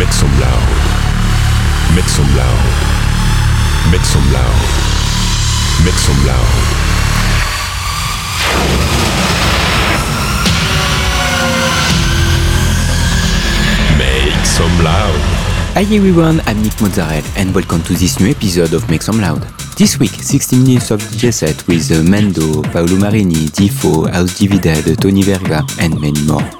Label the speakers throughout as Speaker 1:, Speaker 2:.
Speaker 1: Make some loud. Make some loud. Make some loud. Make some loud. Make some loud.
Speaker 2: Hi everyone, I'm Nick Mozzarella and welcome to this new episode of Make Some Loud. This week, 60 minutes of DJ set with uh, Mendo, Paolo Marini, Tifo, House Divided, Tony Verga and many more.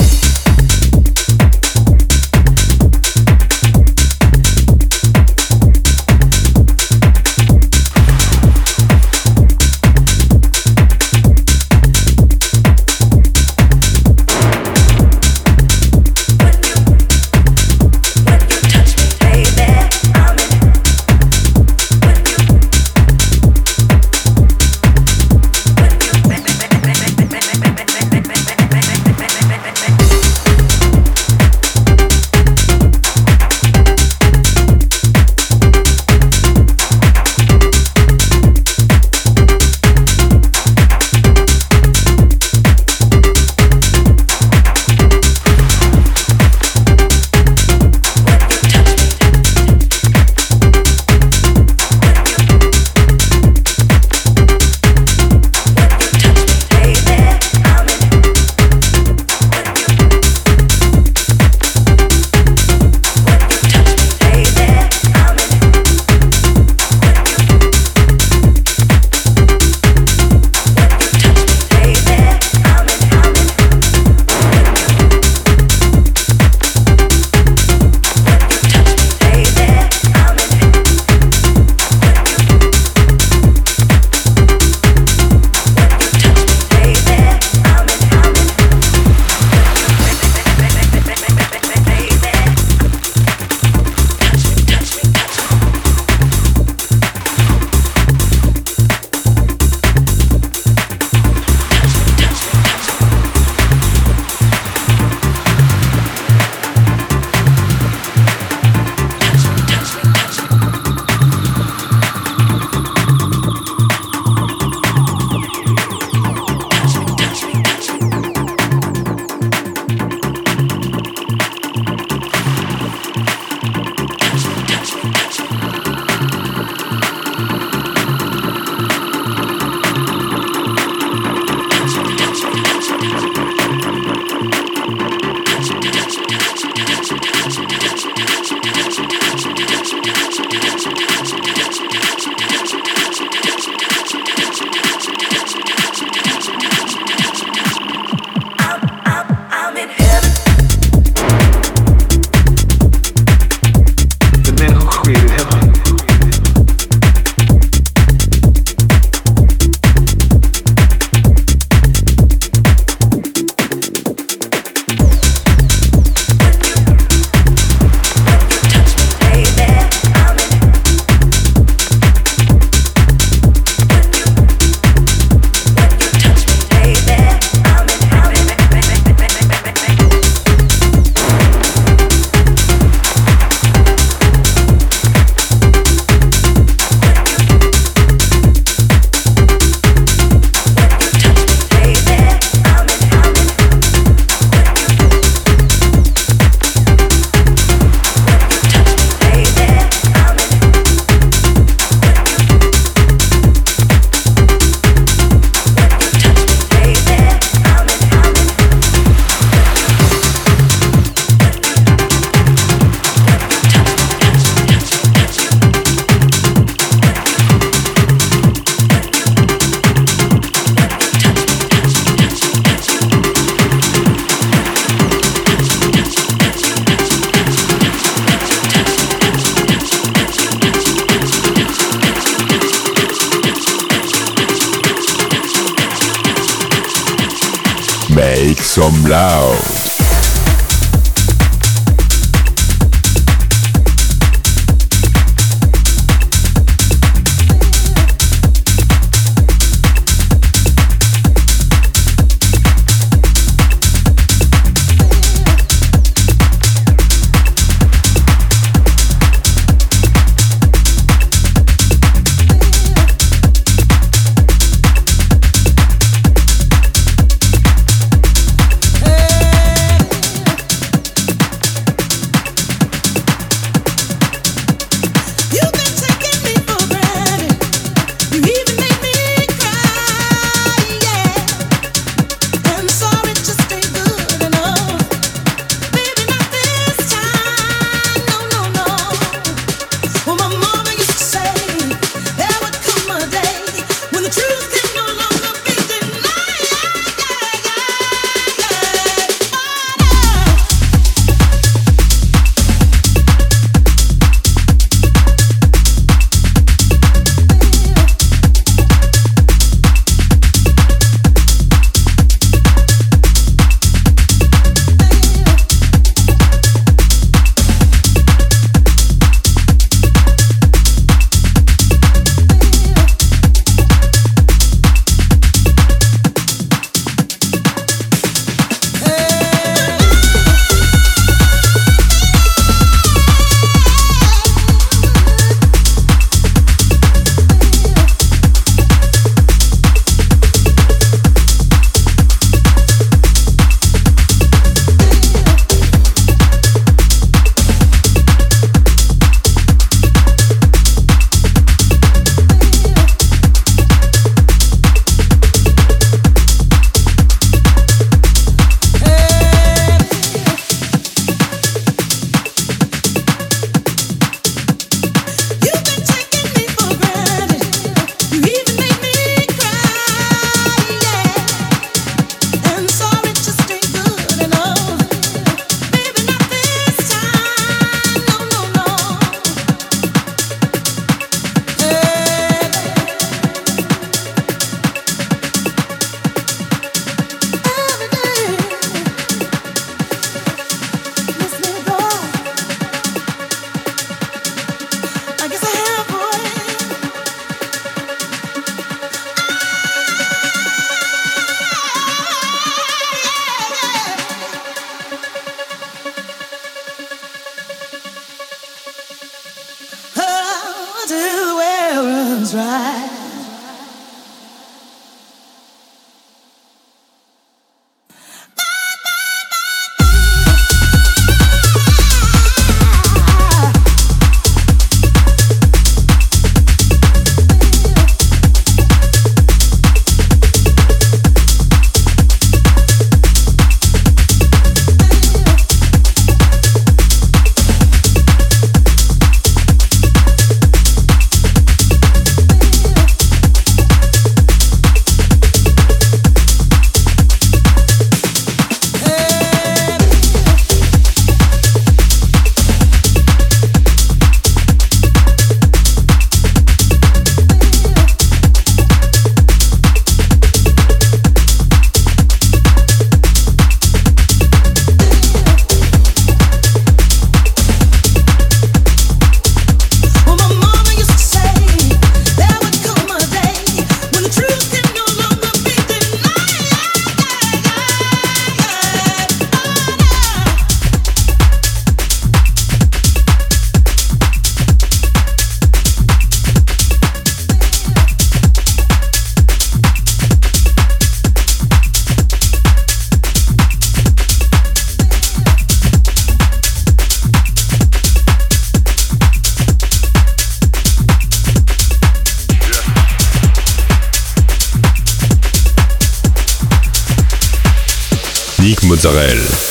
Speaker 1: Israel.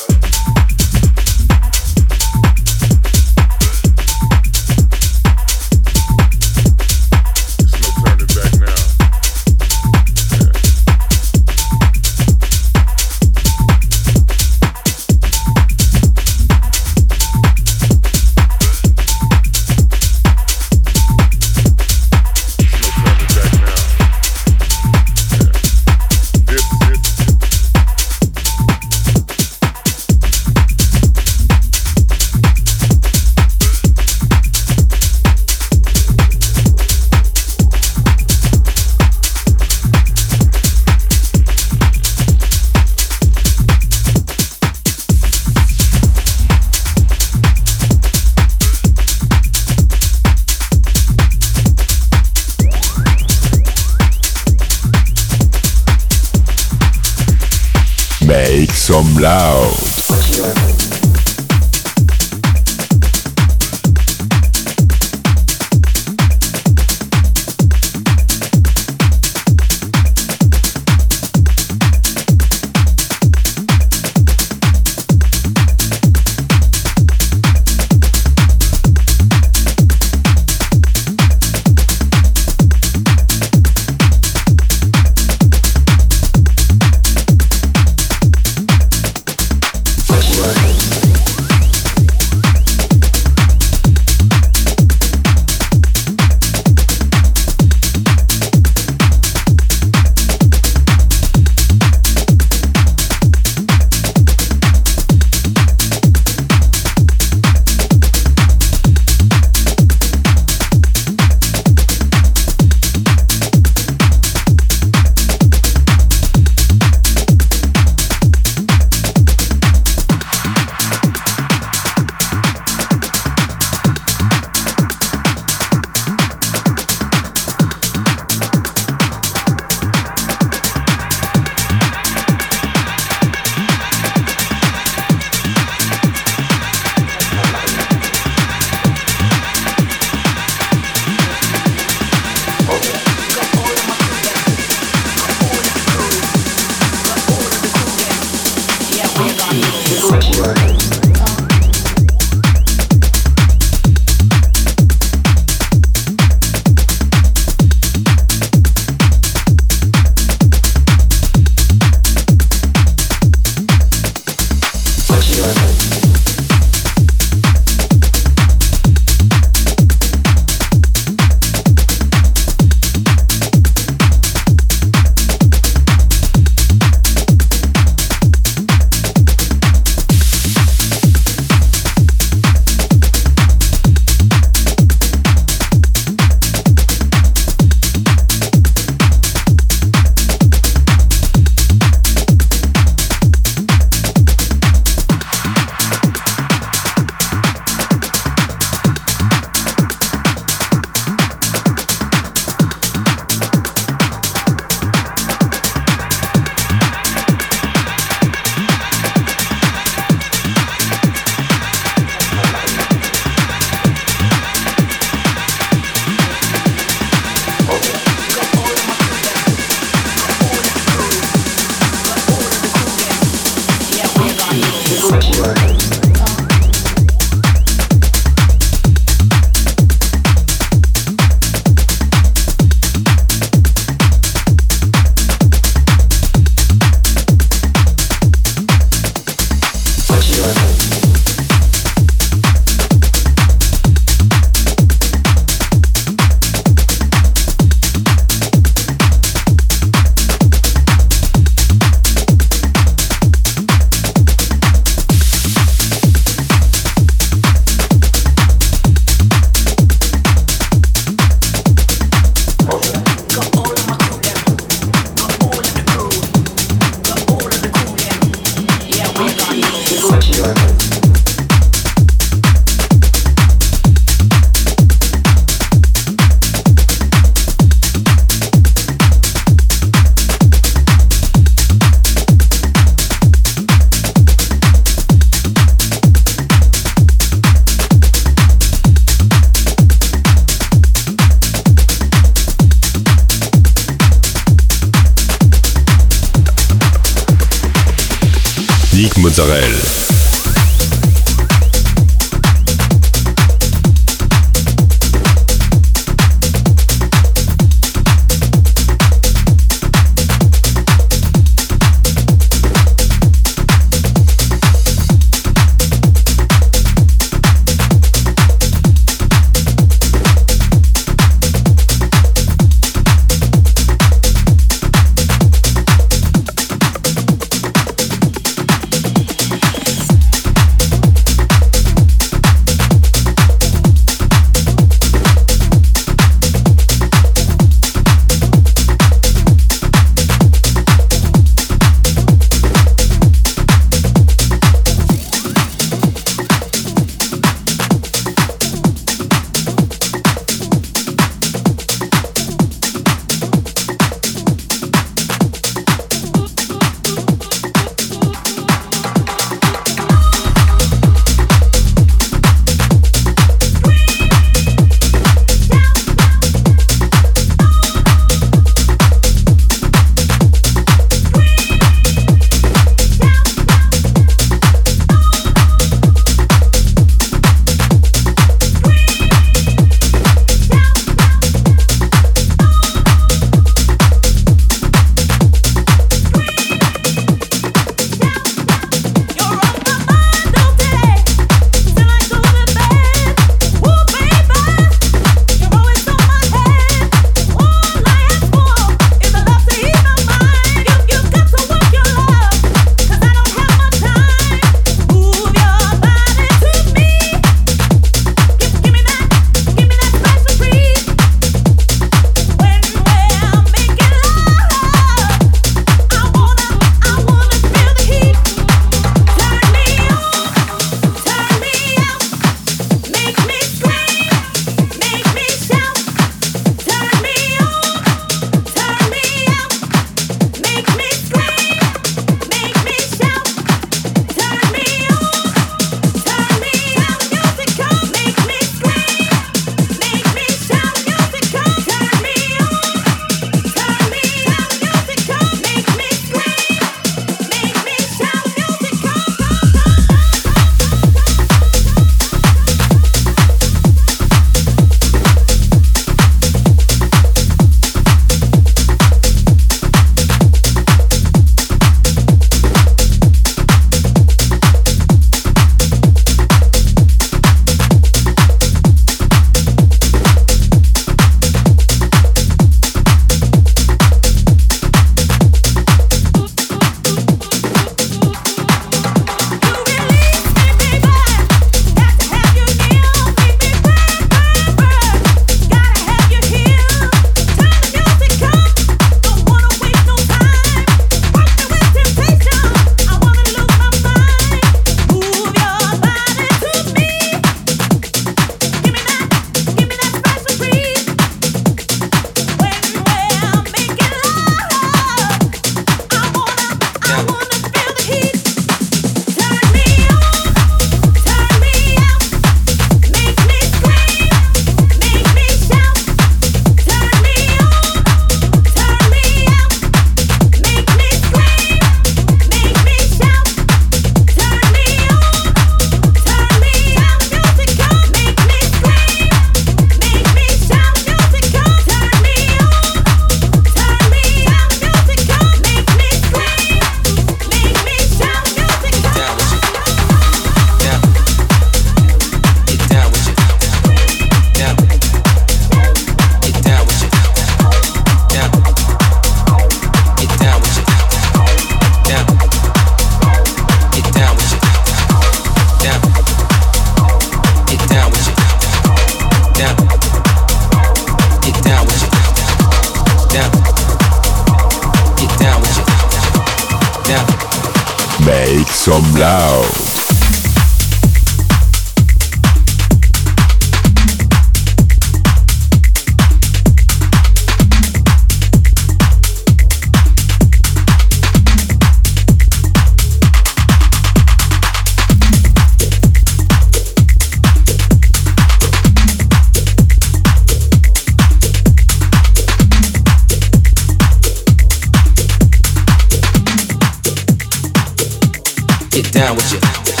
Speaker 1: down with you.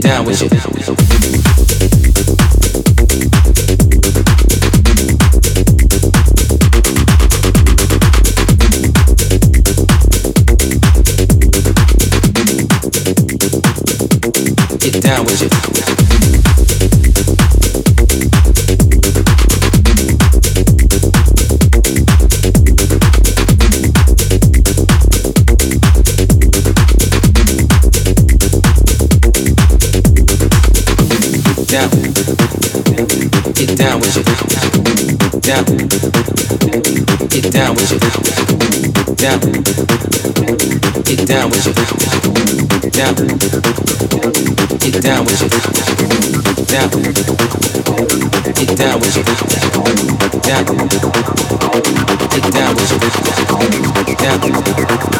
Speaker 1: down with you. down with it. Down. Get down with it. Down. Get down with it. Down. Get down with it. Down.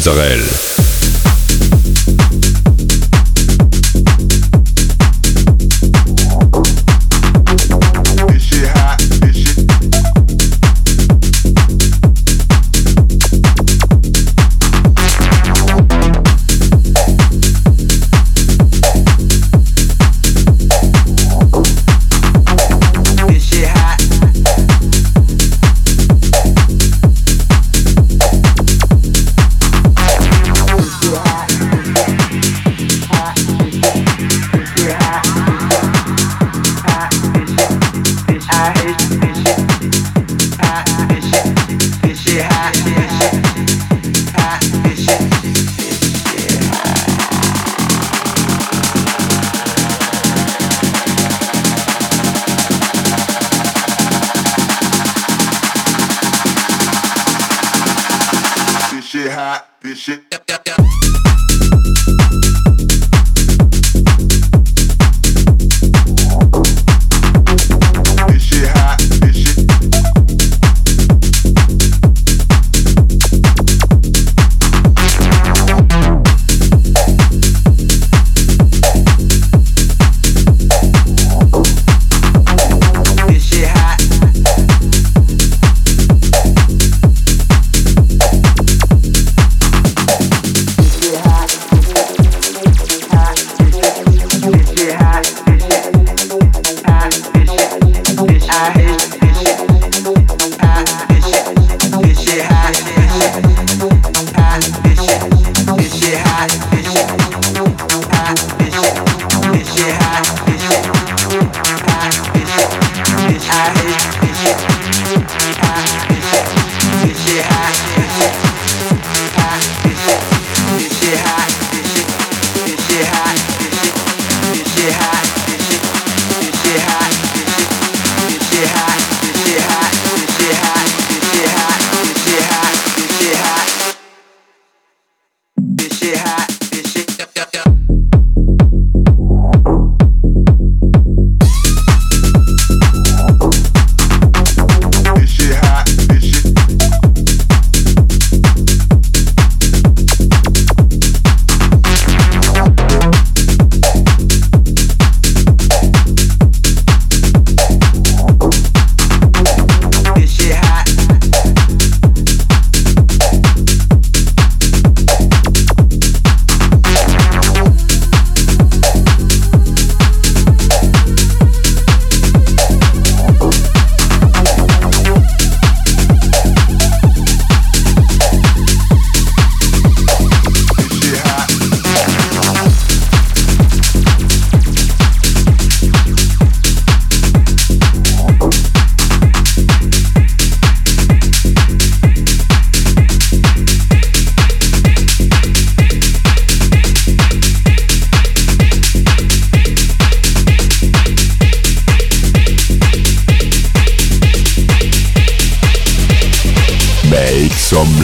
Speaker 1: mozzarella.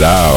Speaker 1: Now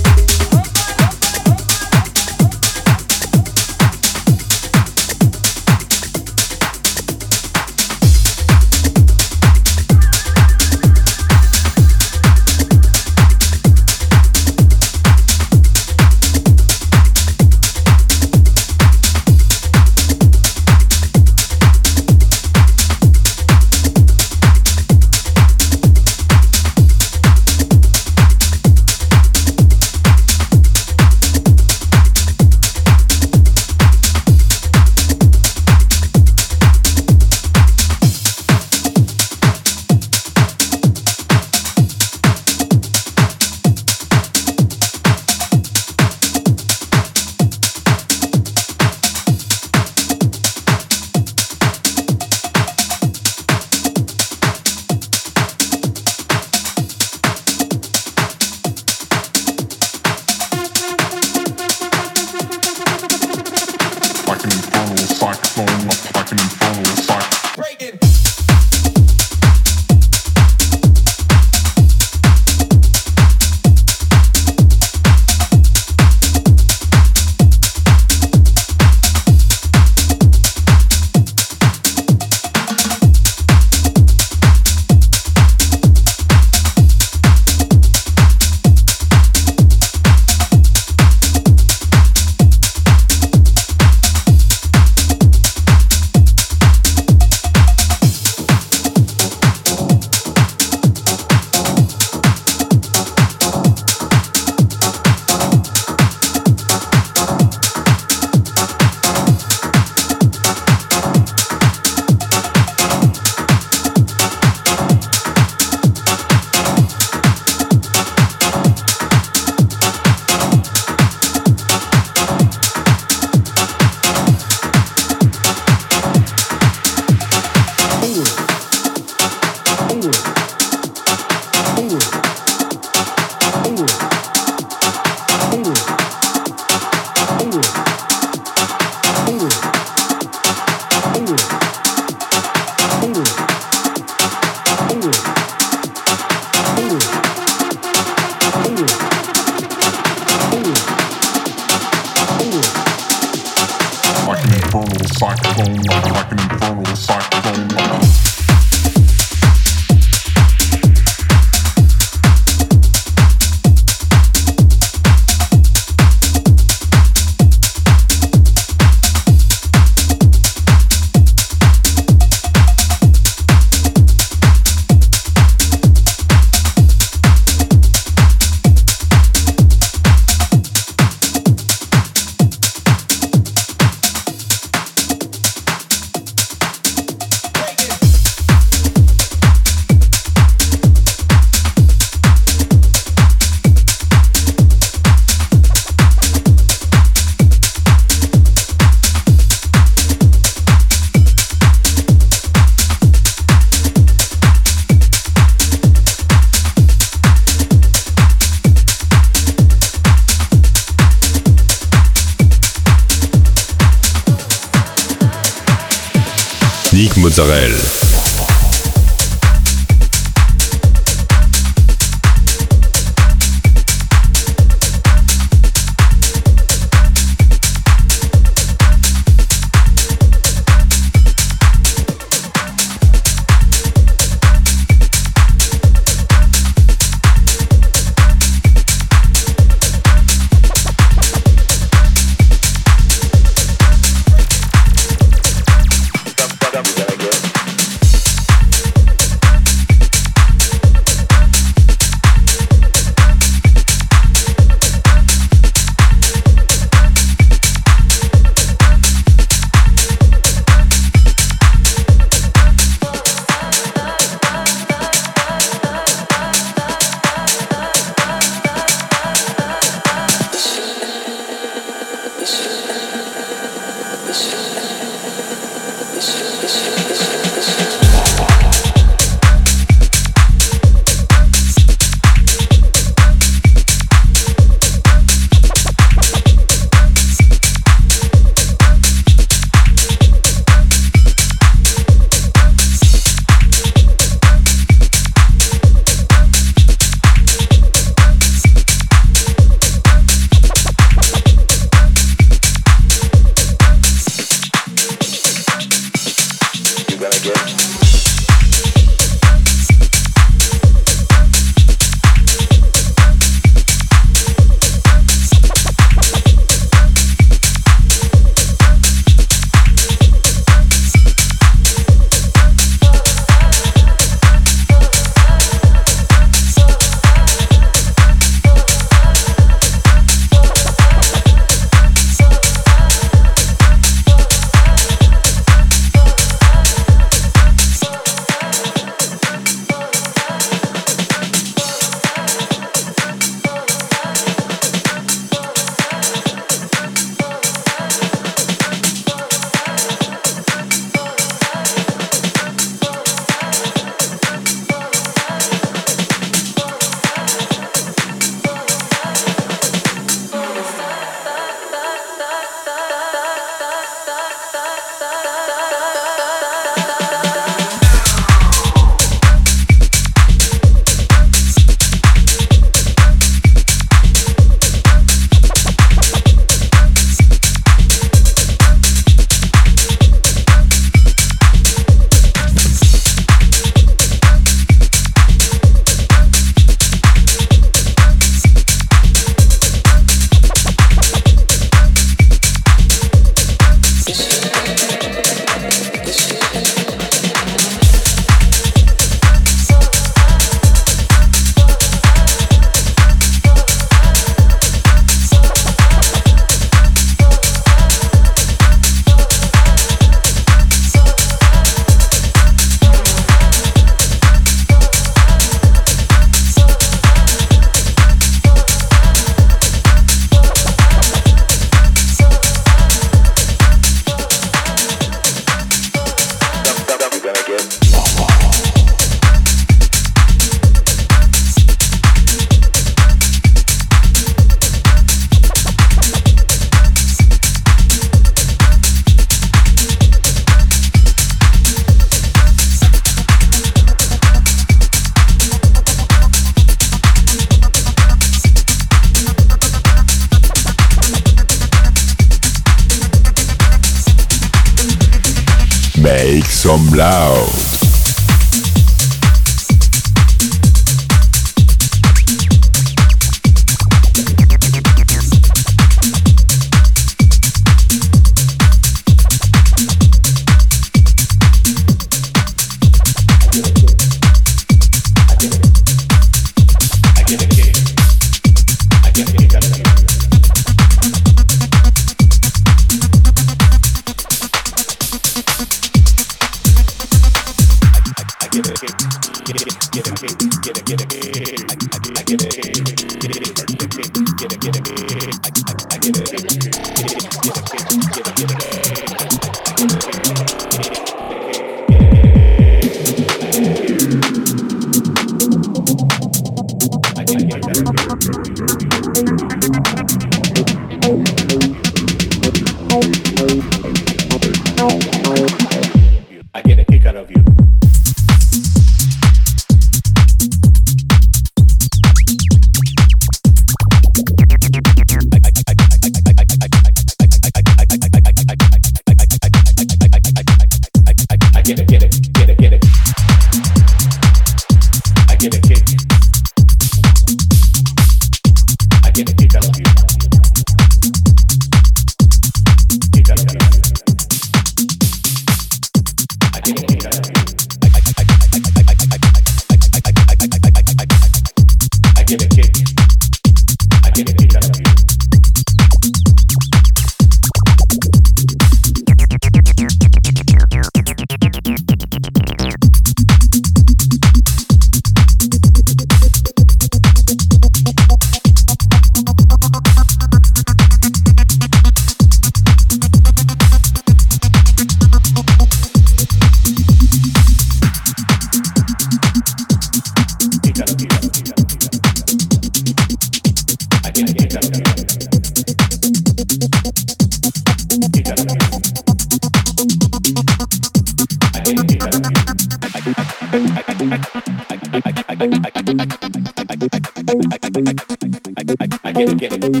Speaker 1: get it.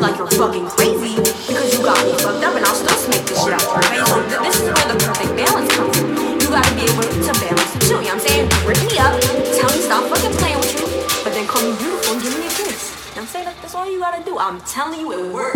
Speaker 3: like you're fucking crazy because you got me fucked up, and I'll still make this shit out your face. So this is where the perfect balance comes in. You gotta be able to balance the. You know what I'm saying? Rip me up, tell me stop fucking playing with you, but then call me beautiful and give me a kiss. You know what I'm saying? That's all you gotta do. I'm telling you, it works.